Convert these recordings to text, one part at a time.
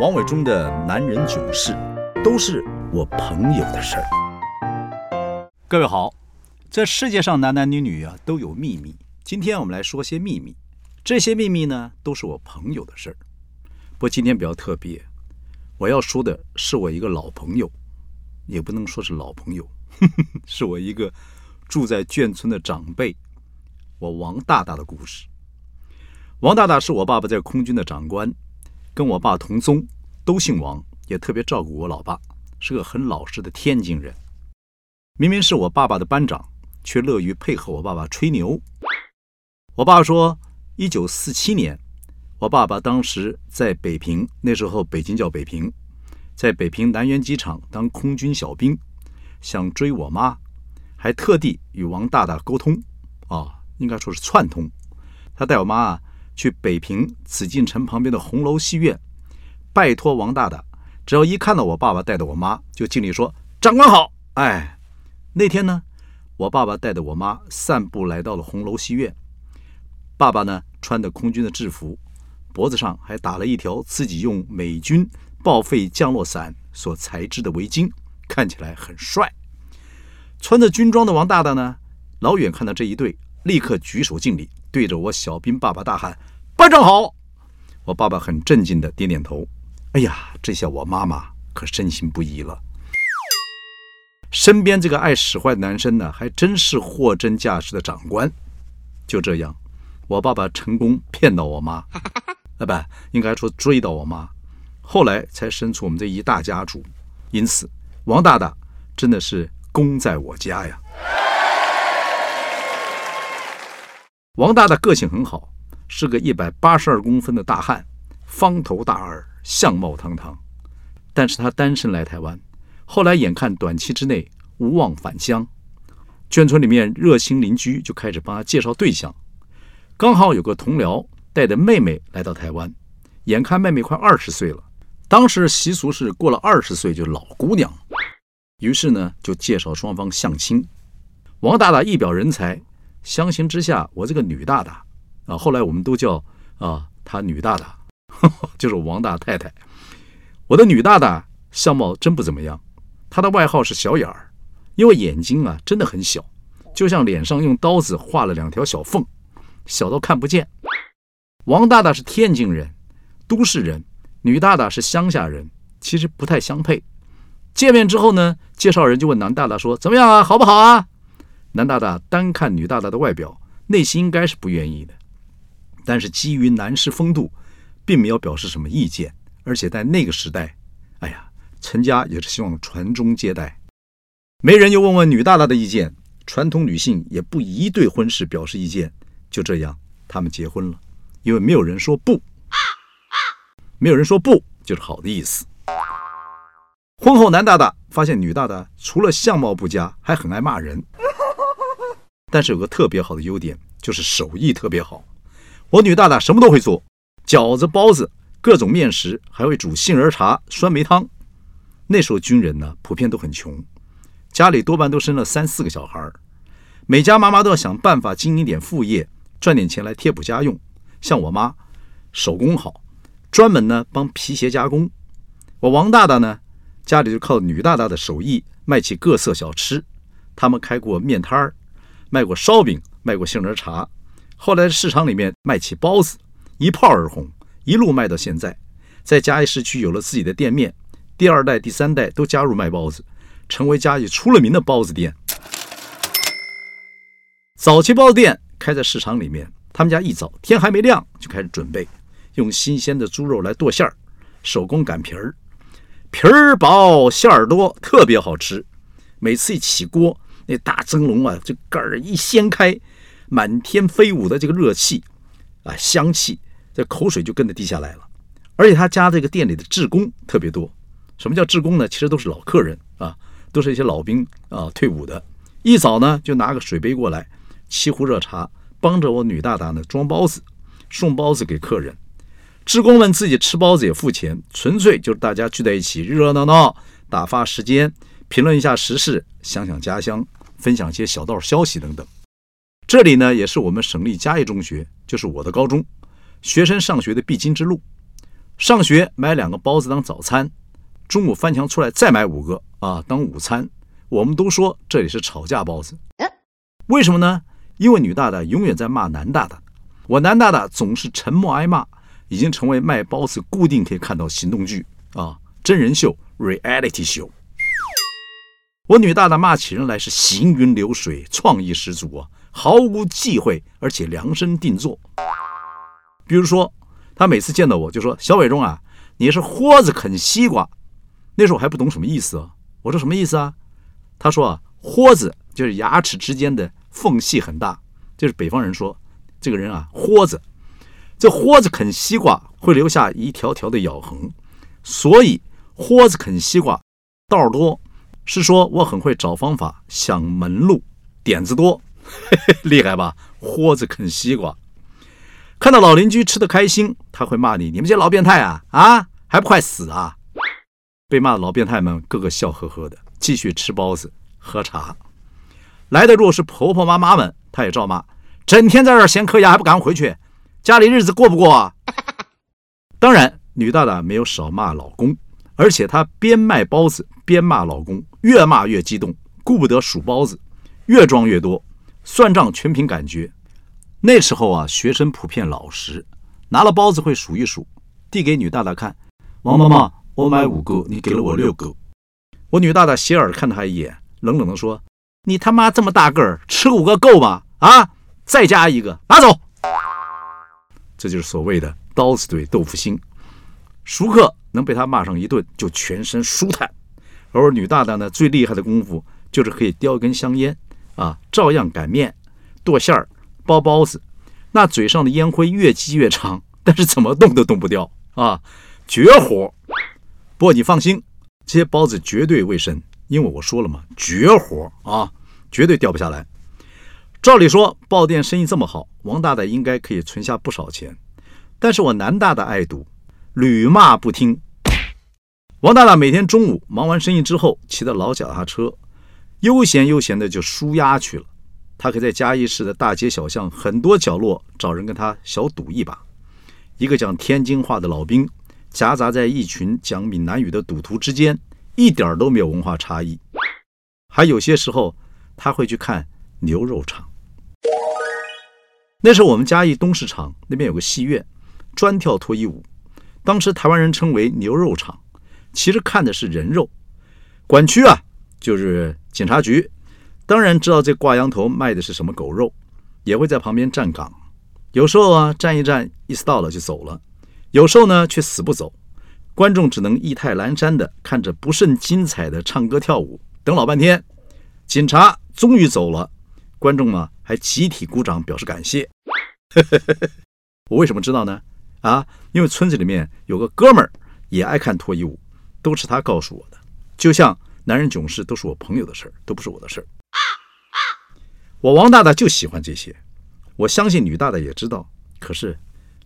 王伟忠的男人囧事，都是我朋友的事儿。各位好，这世界上男男女女啊都有秘密。今天我们来说些秘密，这些秘密呢都是我朋友的事儿。不过今天比较特别，我要说的是我一个老朋友，也不能说是老朋友，是我一个住在眷村的长辈，我王大大的故事。王大大是我爸爸在空军的长官。跟我爸同宗，都姓王，也特别照顾我老爸，是个很老实的天津人。明明是我爸爸的班长，却乐于配合我爸爸吹牛。我爸说，一九四七年，我爸爸当时在北平，那时候北京叫北平，在北平南苑机场当空军小兵，想追我妈，还特地与王大大沟通，啊，应该说是串通，他带我妈啊。去北平紫禁城旁边的红楼戏院，拜托王大大，只要一看到我爸爸带着我妈，就敬礼说：“长官好。”哎，那天呢，我爸爸带着我妈散步来到了红楼戏院。爸爸呢，穿的空军的制服，脖子上还打了一条自己用美军报废降落伞所裁制的围巾，看起来很帅。穿着军装的王大大呢，老远看到这一对，立刻举手敬礼。对着我小兵爸爸大喊：“班长好！”我爸爸很镇静的点点头。哎呀，这下我妈妈可深信不疑了。身边这个爱使坏的男生呢，还真是货真价实的长官。就这样，我爸爸成功骗到我妈，啊不，应该说追到我妈，后来才生出我们这一大家族。因此，王大大真的是功在我家呀。王大大个性很好，是个一百八十二公分的大汉，方头大耳，相貌堂堂。但是他单身来台湾，后来眼看短期之内无望返乡，眷村里面热心邻居就开始帮他介绍对象。刚好有个同僚带着妹妹来到台湾，眼看妹妹快二十岁了，当时习俗是过了二十岁就老姑娘，于是呢就介绍双方相亲。王大大一表人才。相形之下，我这个女大大啊，后来我们都叫啊，她女大大，就是王大太太。我的女大大相貌真不怎么样，她的外号是小眼儿，因为眼睛啊真的很小，就像脸上用刀子划了两条小缝，小到看不见。王大大是天津人，都市人，女大大是乡下人，其实不太相配。见面之后呢，介绍人就问男大大说：“怎么样啊，好不好啊？”男大大单看女大大的外表，内心应该是不愿意的，但是基于男士风度，并没有表示什么意见。而且在那个时代，哎呀，陈家也是希望传宗接代，没人又问问女大大的意见，传统女性也不宜对婚事表示意见。就这样，他们结婚了，因为没有人说不，没有人说不就是好的意思。婚后，男大大发现女大大除了相貌不佳，还很爱骂人。但是有个特别好的优点，就是手艺特别好。我女大大什么都会做，饺子、包子、各种面食，还会煮杏仁茶、酸梅汤。那时候军人呢，普遍都很穷，家里多半都生了三四个小孩每家妈妈都要想办法经营点副业，赚点钱来贴补家用。像我妈，手工好，专门呢帮皮鞋加工。我王大大呢，家里就靠女大大的手艺卖起各色小吃。他们开过面摊儿。卖过烧饼，卖过杏仁茶，后来市场里面卖起包子，一炮而红，一路卖到现在，在嘉义市区有了自己的店面，第二代、第三代都加入卖包子，成为嘉义出了名的包子店。早期包子店开在市场里面，他们家一早天还没亮就开始准备，用新鲜的猪肉来剁馅儿，手工擀皮儿，皮儿薄馅儿多，特别好吃。每次一起锅。那大蒸笼啊，这盖儿一掀开，满天飞舞的这个热气啊，香气，这口水就跟着滴下来了。而且他家这个店里的职工特别多。什么叫职工呢？其实都是老客人啊，都是一些老兵啊，退伍的。一早呢，就拿个水杯过来，沏壶热茶，帮着我女大大呢装包子，送包子给客人。职工们自己吃包子也付钱，纯粹就是大家聚在一起，热热闹闹，打发时间，评论一下时事，想想家乡。分享一些小道消息等等。这里呢，也是我们省立嘉义中学，就是我的高中，学生上学的必经之路。上学买两个包子当早餐，中午翻墙出来再买五个啊当午餐。我们都说这里是吵架包子，为什么呢？因为女大大永远在骂男大大，我男大大总是沉默挨骂，已经成为卖包子固定可以看到行动剧啊，真人秀 reality 秀。我女大大骂起人来是行云流水，创意十足啊，毫无忌讳，而且量身定做。比如说，她每次见到我就说：“小伟忠啊，你是豁子啃西瓜。”那时候我还不懂什么意思啊，我说什么意思啊？她说啊，豁子就是牙齿之间的。缝隙很大，就是北方人说这个人啊，豁子。这豁子啃西瓜会留下一条条的咬痕，所以豁子啃西瓜道多，是说我很会找方法、想门路、点子多，厉害吧？豁子啃西瓜，看到老邻居吃的开心，他会骂你：“你们这些老变态啊啊，还不快死啊！”被骂的老变态们个个笑呵呵的，继续吃包子、喝茶。来的若是婆婆妈妈们，她也照骂，整天在这儿闲嗑牙，还不赶快回去，家里日子过不过啊？当然，女大大没有少骂老公，而且她边卖包子边骂老公，越骂越激动，顾不得数包子，越装越多，算账全凭感觉。那时候啊，学生普遍老实，拿了包子会数一数，递给女大大看。王妈妈，我买五个，你给了我六个。我女大大斜耳看了他一眼，冷冷地说。你他妈这么大个儿，吃五个够吗？啊，再加一个，拿走。这就是所谓的刀子嘴豆腐心。熟客能被他骂上一顿，就全身舒坦。而女大大呢，最厉害的功夫就是可以叼根香烟啊，照样擀面、剁馅儿、包包子。那嘴上的烟灰越积越长，但是怎么动都动不掉啊，绝活。不过你放心，这些包子绝对卫生，因为我说了嘛，绝活啊。绝对掉不下来。照理说，报店生意这么好，王大大应该可以存下不少钱。但是我男大大爱赌，屡骂不听。王大大每天中午忙完生意之后，骑着老脚踏车，悠闲悠闲的就输压去了。他可以在嘉义市的大街小巷很多角落找人跟他小赌一把。一个讲天津话的老兵，夹杂在一群讲闽南语的赌徒之间，一点都没有文化差异。还有些时候。他会去看牛肉场。那时候我们嘉义东市场那边有个戏院，专跳脱衣舞。当时台湾人称为牛肉场，其实看的是人肉。管区啊，就是警察局，当然知道这挂羊头卖的是什么狗肉，也会在旁边站岗。有时候啊，站一站，意思到了就走了；有时候呢，却死不走。观众只能意态阑珊的看着不甚精彩的唱歌跳舞，等老半天。警察终于走了，观众呢还集体鼓掌表示感谢。我为什么知道呢？啊，因为村子里面有个哥们儿也爱看脱衣舞，都是他告诉我的。就像男人囧事都是我朋友的事儿，都不是我的事儿。我王大大就喜欢这些，我相信女大大也知道。可是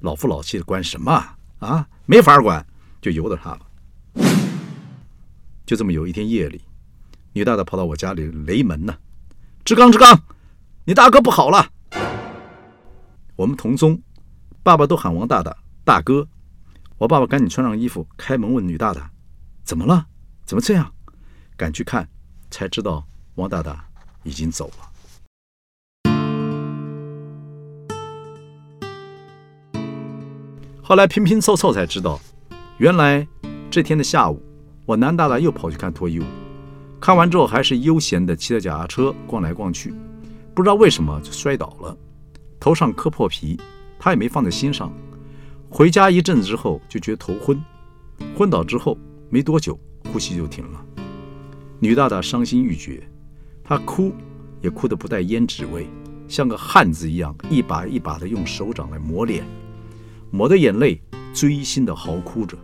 老夫老妻的管什么啊？没法管，就由得他吧。就这么有一天夜里。女大大跑到我家里雷门呢，志刚，志刚，你大哥不好了。我们同宗，爸爸都喊王大大大哥。我爸爸赶紧穿上衣服，开门问女大大：“怎么了？怎么这样？”赶去看，才知道王大大已经走了。后来拼拼凑凑才知道，原来这天的下午，我男大大又跑去看脱衣舞。看完之后，还是悠闲地骑着脚踏车逛来逛去，不知道为什么就摔倒了，头上磕破皮，他也没放在心上。回家一阵子之后，就觉得头昏，昏倒之后没多久，呼吸就停了。女大大伤心欲绝，她哭也哭得不带胭脂味，像个汉子一样，一把一把地用手掌来抹脸，抹的眼泪锥心地嚎哭着。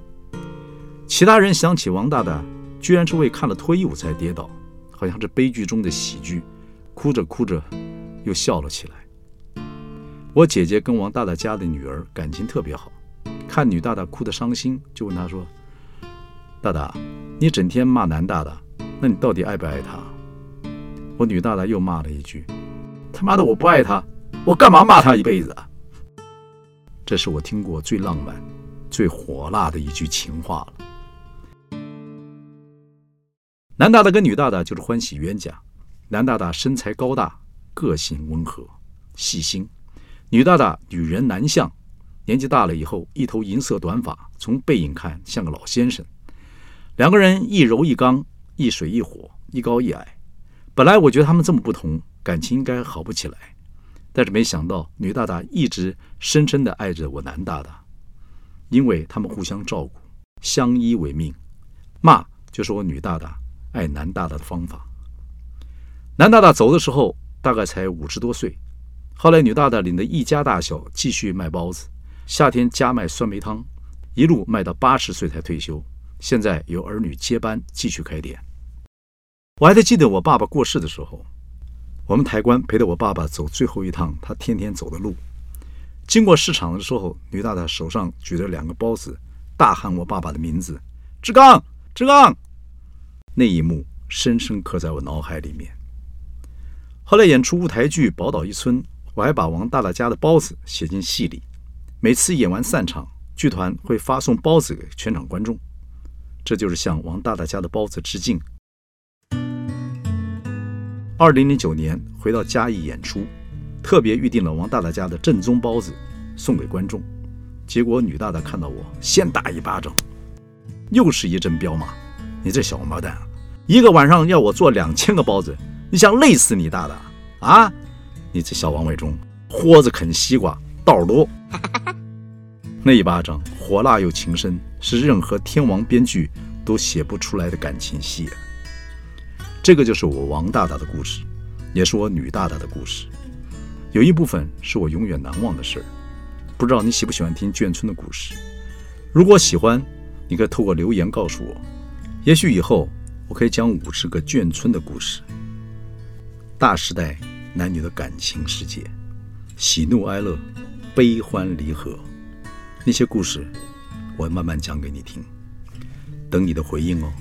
其他人想起王大大。居然是为看了脱衣舞才跌倒，好像是悲剧中的喜剧，哭着哭着又笑了起来。我姐姐跟王大大家的女儿感情特别好，看女大大哭得伤心，就问她说：“大大，你整天骂男大大，那你到底爱不爱他？”我女大大又骂了一句：“他妈的，我不爱他，我干嘛骂他一辈子啊？”这是我听过最浪漫、最火辣的一句情话了。男大大跟女大大就是欢喜冤家，男大大身材高大，个性温和细心，女大大女人男相，年纪大了以后一头银色短发，从背影看像个老先生。两个人一柔一刚，一水一火，一高一矮。本来我觉得他们这么不同，感情应该好不起来。但是没想到，女大大一直深深地爱着我男大大，因为他们互相照顾，相依为命。骂就是我女大大爱男大大的方法。男大大走的时候大概才五十多岁，后来女大大领着一家大小继续卖包子，夏天加卖酸梅汤，一路卖到八十岁才退休。现在由儿女接班继续开店。我还在记得我爸爸过世的时候，我们抬棺陪着我爸爸走最后一趟他天天走的路。经过市场的时候，女大大手上举着两个包子，大喊我爸爸的名字：“志刚，志刚！”那一幕深深刻在我脑海里面。后来演出舞台剧《宝岛一村》，我还把王大大家的包子写进戏里。每次演完散场，剧团会发送包子给全场观众。这就是向王大大家的包子致敬。二零零九年回到嘉义演出，特别预定了王大大家的正宗包子送给观众。结果女大大看到我，先打一巴掌，又是一阵彪骂：“你这小王八蛋，一个晚上要我做两千个包子，你想累死你大大啊？你这小王伟忠，豁子啃西瓜，道多。”那一巴掌火辣又情深，是任何天王编剧都写不出来的感情戏啊！这个就是我王大大的故事，也是我女大大的故事。有一部分是我永远难忘的事儿。不知道你喜不喜欢听眷村的故事？如果喜欢，你可以透过留言告诉我。也许以后我可以讲五十个眷村的故事。大时代男女的感情世界，喜怒哀乐，悲欢离合。那些故事，我慢慢讲给你听，等你的回应哦。